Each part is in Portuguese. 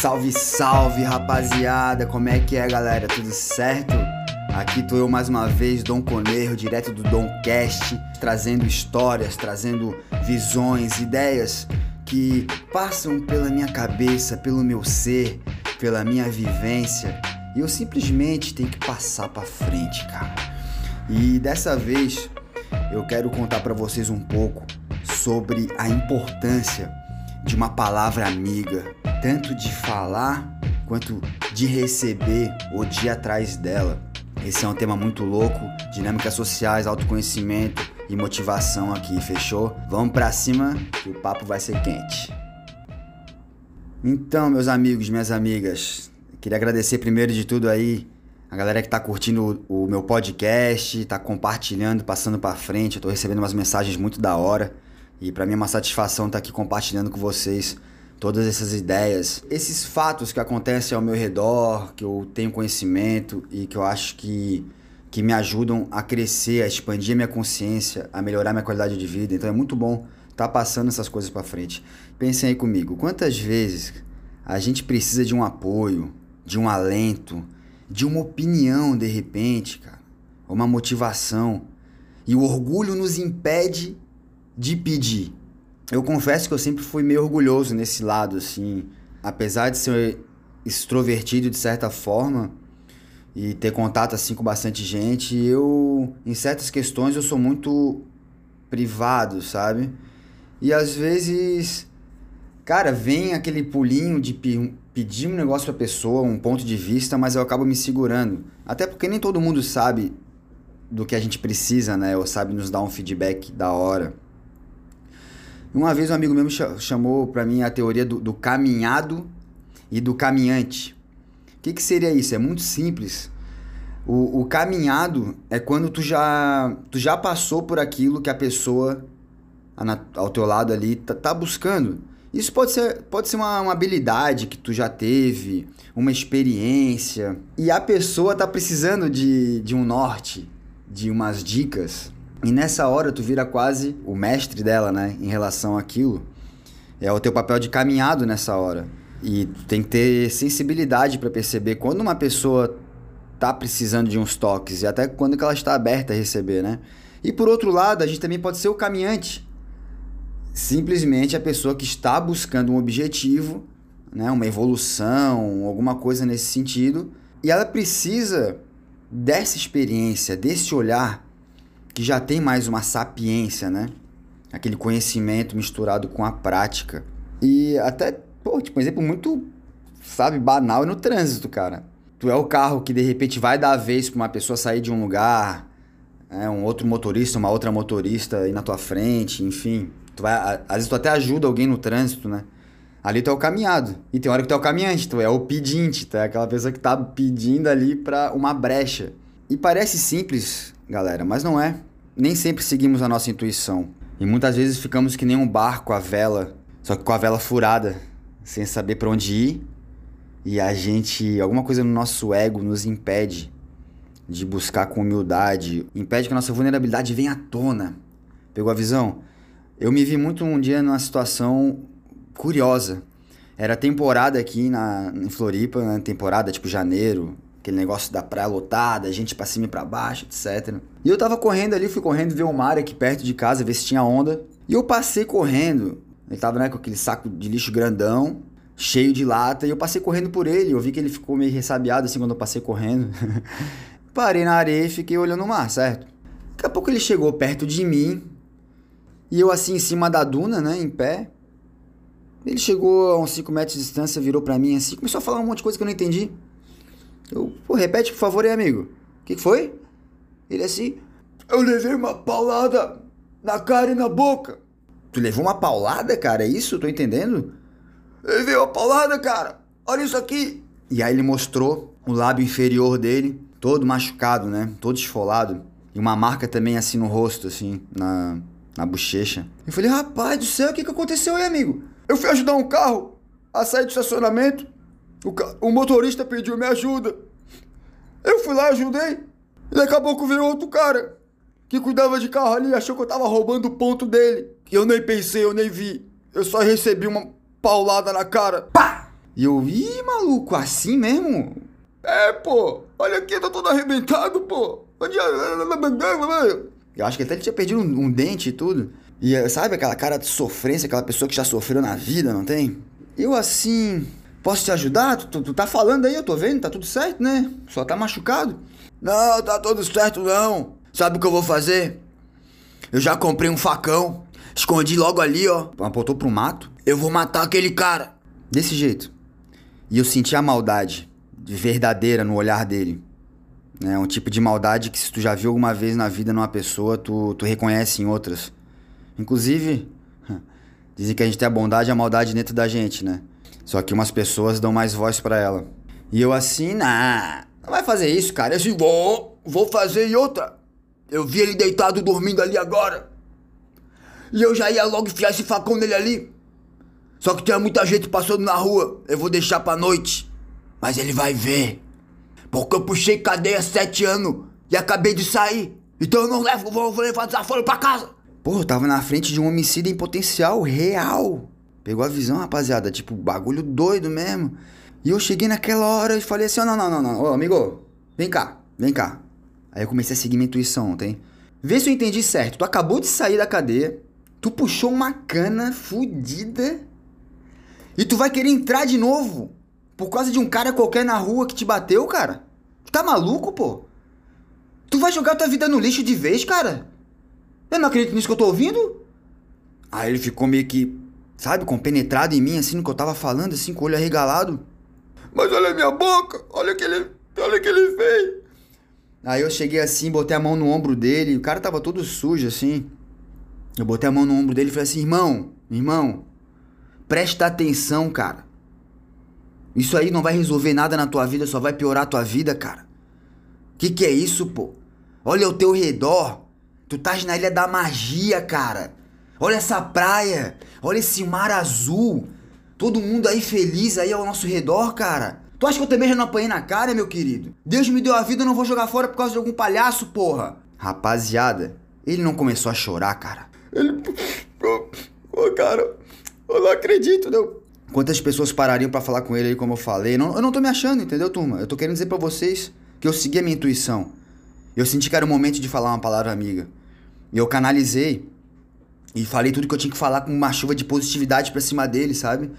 Salve, salve, rapaziada! Como é que é, galera? Tudo certo? Aqui tô eu mais uma vez, Dom Coneiro, direto do Domcast, trazendo histórias, trazendo visões, ideias que passam pela minha cabeça, pelo meu ser, pela minha vivência, e eu simplesmente tenho que passar para frente, cara. E dessa vez eu quero contar para vocês um pouco sobre a importância de uma palavra amiga, tanto de falar quanto de receber ou de ir atrás dela. Esse é um tema muito louco, dinâmicas sociais, autoconhecimento e motivação aqui, fechou? Vamos para cima que o papo vai ser quente. Então, meus amigos, minhas amigas, queria agradecer primeiro de tudo aí a galera que tá curtindo o, o meu podcast, tá compartilhando, passando para frente. Eu tô recebendo umas mensagens muito da hora e para mim é uma satisfação estar tá aqui compartilhando com vocês todas essas ideias, esses fatos que acontecem ao meu redor, que eu tenho conhecimento e que eu acho que, que me ajudam a crescer, a expandir minha consciência, a melhorar minha qualidade de vida. Então é muito bom estar tá passando essas coisas para frente. Pensem aí comigo, quantas vezes a gente precisa de um apoio, de um alento, de uma opinião de repente, cara, uma motivação, e o orgulho nos impede de pedir eu confesso que eu sempre fui meio orgulhoso nesse lado, assim. Apesar de ser extrovertido de certa forma e ter contato assim com bastante gente, eu em certas questões eu sou muito privado, sabe? E às vezes, cara, vem aquele pulinho de pedir um negócio pra pessoa, um ponto de vista, mas eu acabo me segurando. Até porque nem todo mundo sabe do que a gente precisa, né? Ou sabe nos dar um feedback da hora. Uma vez um amigo meu chamou para mim a teoria do, do, caminhado e do caminhante. O que, que seria isso? É muito simples. O, o, caminhado é quando tu já, tu já passou por aquilo que a pessoa ao teu lado ali tá, tá buscando. Isso pode ser, pode ser uma, uma, habilidade que tu já teve, uma experiência. E a pessoa tá precisando de, de um norte, de umas dicas. E nessa hora tu vira quase o mestre dela, né, em relação àquilo. É o teu papel de caminhado nessa hora. E tem que ter sensibilidade para perceber quando uma pessoa tá precisando de uns toques e até quando que ela está aberta a receber, né? E por outro lado, a gente também pode ser o caminhante. Simplesmente a pessoa que está buscando um objetivo, né, uma evolução, alguma coisa nesse sentido, e ela precisa dessa experiência, desse olhar que já tem mais uma sapiência, né? Aquele conhecimento misturado com a prática. E até, pô, tipo, um exemplo muito, sabe, banal é no trânsito, cara. Tu é o carro que de repente vai dar a vez pra uma pessoa sair de um lugar, é, um outro motorista, uma outra motorista aí na tua frente, enfim. Tu vai, às vezes tu até ajuda alguém no trânsito, né? Ali tu é o caminhado. E tem hora que tu é o caminhante, tu é o pedinte, tu é aquela pessoa que tá pedindo ali pra uma brecha. E parece simples, galera, mas não é. Nem sempre seguimos a nossa intuição. E muitas vezes ficamos que nem um barco à vela, só que com a vela furada, sem saber para onde ir. E a gente, alguma coisa no nosso ego nos impede de buscar com humildade, impede que a nossa vulnerabilidade venha à tona. Pegou a visão? Eu me vi muito um dia numa situação curiosa. Era temporada aqui na, em Floripa, né? temporada tipo janeiro, aquele negócio da praia lotada, gente pra cima e pra baixo, etc. E eu tava correndo ali, fui correndo ver o mar aqui perto de casa, ver se tinha onda. E eu passei correndo. Ele tava né, com aquele saco de lixo grandão, cheio de lata, e eu passei correndo por ele. Eu vi que ele ficou meio ressabiado assim quando eu passei correndo. Parei na areia e fiquei olhando o mar, certo? Daqui a pouco ele chegou perto de mim, e eu assim em cima da duna, né, em pé. Ele chegou a uns 5 metros de distância, virou para mim assim, começou a falar um monte de coisa que eu não entendi. Eu, pô, repete por favor aí, amigo. O que, que foi? Ele assim, eu levei uma paulada na cara e na boca. Tu levou uma paulada, cara? É isso? Tô entendendo? Levei uma paulada, cara. Olha isso aqui. E aí ele mostrou o lábio inferior dele, todo machucado, né? Todo esfolado. E uma marca também assim no rosto, assim, na, na bochecha. Eu falei, rapaz do céu, o que, que aconteceu aí, amigo? Eu fui ajudar um carro a sair do estacionamento. O, o motorista pediu minha ajuda. Eu fui lá, ajudei. E daqui a pouco veio outro cara que cuidava de carro ali, achou que eu tava roubando o ponto dele. E eu nem pensei, eu nem vi. eu só recebi uma paulada na cara. Pá! E eu, ih, maluco, assim mesmo? É, pô, olha aqui, tá todo arrebentado, pô. Eu acho que até ele tinha perdido um, um dente e tudo. E sabe aquela cara de sofrência, aquela pessoa que já sofreu na vida, não tem? Eu assim. Posso te ajudar? Tu, tu, tu, tá falando aí, eu tô vendo, tá tudo certo, né? Só tá machucado. Não, tá tudo certo não. Sabe o que eu vou fazer? Eu já comprei um facão, escondi logo ali, ó. Apontou pro mato. Eu vou matar aquele cara. Desse jeito. E eu senti a maldade verdadeira no olhar dele. É um tipo de maldade que se tu já viu alguma vez na vida numa pessoa, tu, tu reconhece em outras. Inclusive, dizem que a gente tem a bondade e a maldade dentro da gente, né? Só que umas pessoas dão mais voz para ela. E eu assim, nah, não vai fazer isso, cara. Eu assim, vou, vou fazer e outra. Eu vi ele deitado dormindo ali agora. E eu já ia logo enfiar esse facão nele ali. Só que tinha muita gente passando na rua. Eu vou deixar pra noite. Mas ele vai ver. Porque eu puxei cadeia sete anos e acabei de sair. Então eu não levo, vou, vou levar desaforo pra casa. Pô, eu tava na frente de um homicídio em potencial real. Pegou a visão, rapaziada? Tipo, bagulho doido mesmo. E eu cheguei naquela hora e falei assim: oh, não, não, não, não. Ô, amigo, vem cá, vem cá. Aí eu comecei a seguir minha intuição, tem? Vê se eu entendi certo. Tu acabou de sair da cadeia, tu puxou uma cana fudida e tu vai querer entrar de novo por causa de um cara qualquer na rua que te bateu, cara? Tu tá maluco, pô? Tu vai jogar tua vida no lixo de vez, cara? Eu não acredito nisso que eu tô ouvindo. Aí ele ficou meio que, sabe, compenetrado em mim, assim, no que eu tava falando, assim, com o olho arregalado. Mas olha a minha boca, olha o que ele, olha que ele fez. Aí eu cheguei assim, botei a mão no ombro dele, o cara tava todo sujo, assim. Eu botei a mão no ombro dele e falei assim, irmão, irmão, presta atenção, cara. Isso aí não vai resolver nada na tua vida, só vai piorar a tua vida, cara. Que que é isso, pô? Olha ao teu redor. Tu estás na ilha da magia, cara. Olha essa praia. Olha esse mar azul. Todo mundo aí feliz aí ao nosso redor, cara. Tu acha que eu também já não apanhei na cara, meu querido? Deus me deu a vida, eu não vou jogar fora por causa de algum palhaço, porra. Rapaziada, ele não começou a chorar, cara. Ele. Ô, cara, eu não acredito, não. Quantas pessoas parariam para falar com ele aí, como eu falei? Não, eu não tô me achando, entendeu, turma? Eu tô querendo dizer para vocês que eu segui a minha intuição. Eu senti que era o momento de falar uma palavra amiga. E eu canalizei e falei tudo que eu tinha que falar com uma chuva de positividade pra cima dele, sabe?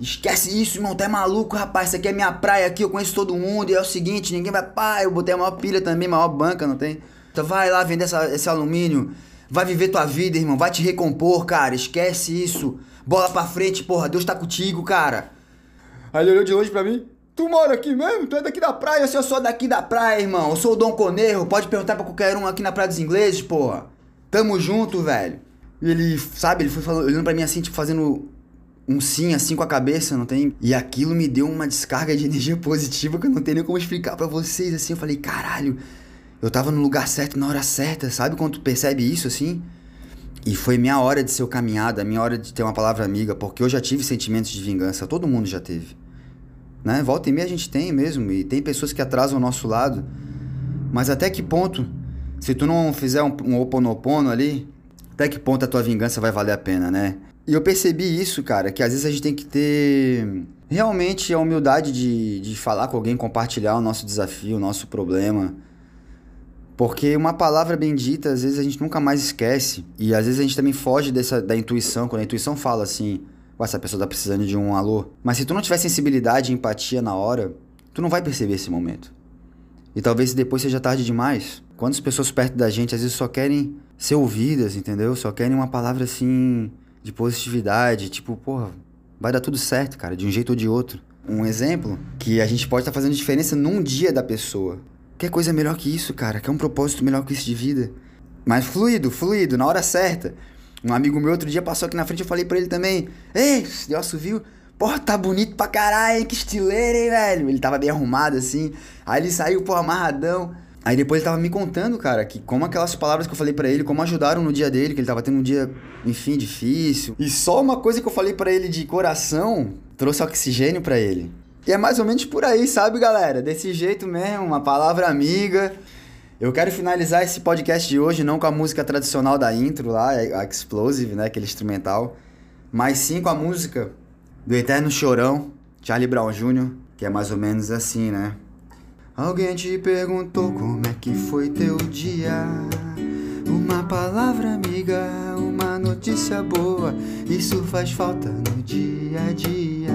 Esquece isso, irmão, tu é maluco, rapaz. Isso aqui é minha praia aqui, eu conheço todo mundo. E é o seguinte, ninguém vai. Pá, eu botei a maior pilha também, maior banca, não tem? Então vai lá vender essa, esse alumínio. Vai viver tua vida, irmão. Vai te recompor, cara. Esquece isso. Bola pra frente, porra. Deus tá contigo, cara. Aí ele olhou de longe pra mim. Tu mora aqui mesmo? Tu é daqui da praia? Se eu sou daqui da praia, irmão. Eu sou o Dom Conerro. Pode perguntar pra qualquer um aqui na Praia dos Ingleses, porra. Tamo junto, velho. E ele, sabe, ele foi falando, olhando pra mim assim, tipo, fazendo um sim assim com a cabeça, não tem? E aquilo me deu uma descarga de energia positiva que eu não tenho nem como explicar para vocês, assim. Eu falei, caralho, eu tava no lugar certo na hora certa, sabe quando tu percebe isso, assim? E foi minha hora de ser o caminhada, minha hora de ter uma palavra amiga, porque eu já tive sentimentos de vingança, todo mundo já teve. Né? Volta e meia a gente tem mesmo, e tem pessoas que atrasam o nosso lado. Mas até que ponto, se tu não fizer um, um oponopono ali, até que ponto a tua vingança vai valer a pena, né? E eu percebi isso, cara, que às vezes a gente tem que ter realmente a humildade de, de falar com alguém, compartilhar o nosso desafio, o nosso problema porque uma palavra bendita, às vezes a gente nunca mais esquece. E às vezes a gente também foge dessa, da intuição, quando a intuição fala assim, essa pessoa tá precisando de um alô. Mas se tu não tiver sensibilidade e empatia na hora, tu não vai perceber esse momento. E talvez depois seja tarde demais. Quantas pessoas perto da gente às vezes só querem ser ouvidas, entendeu? Só querem uma palavra assim de positividade, tipo, porra, vai dar tudo certo, cara, de um jeito ou de outro. Um exemplo que a gente pode estar tá fazendo diferença num dia da pessoa. Quer coisa melhor que isso, cara? Quer um propósito melhor que isso de vida? Mas fluido, fluido, na hora certa. Um amigo meu outro dia passou aqui na frente, eu falei pra ele também. Ei, Nelson viu? Porra, tá bonito pra caralho, que estileiro, hein, velho? Ele tava bem arrumado assim. Aí ele saiu, pô, amarradão. Aí depois ele tava me contando, cara, que como aquelas palavras que eu falei para ele, como ajudaram no dia dele, que ele tava tendo um dia, enfim, difícil. E só uma coisa que eu falei para ele de coração trouxe oxigênio para ele. E é mais ou menos por aí, sabe, galera? Desse jeito mesmo, uma palavra amiga. Eu quero finalizar esse podcast de hoje não com a música tradicional da intro lá, a Explosive, né, aquele instrumental. Mais cinco a música do Eterno Chorão, Charlie Brown Jr., que é mais ou menos assim, né? Alguém te perguntou como é que foi teu dia? Uma palavra amiga, uma notícia boa, isso faz falta no dia a dia.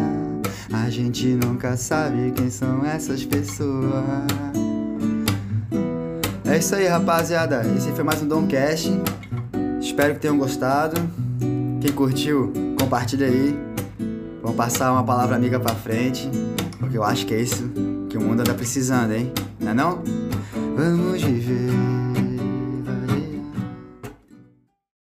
A gente nunca sabe quem são essas pessoas. É isso aí, rapaziada. Esse foi mais um Domcast. Espero que tenham gostado. Quem curtiu, compartilha aí. Vamos passar uma palavra amiga pra frente, porque eu acho que é isso que o mundo anda precisando, hein? Não é não? Vamos viver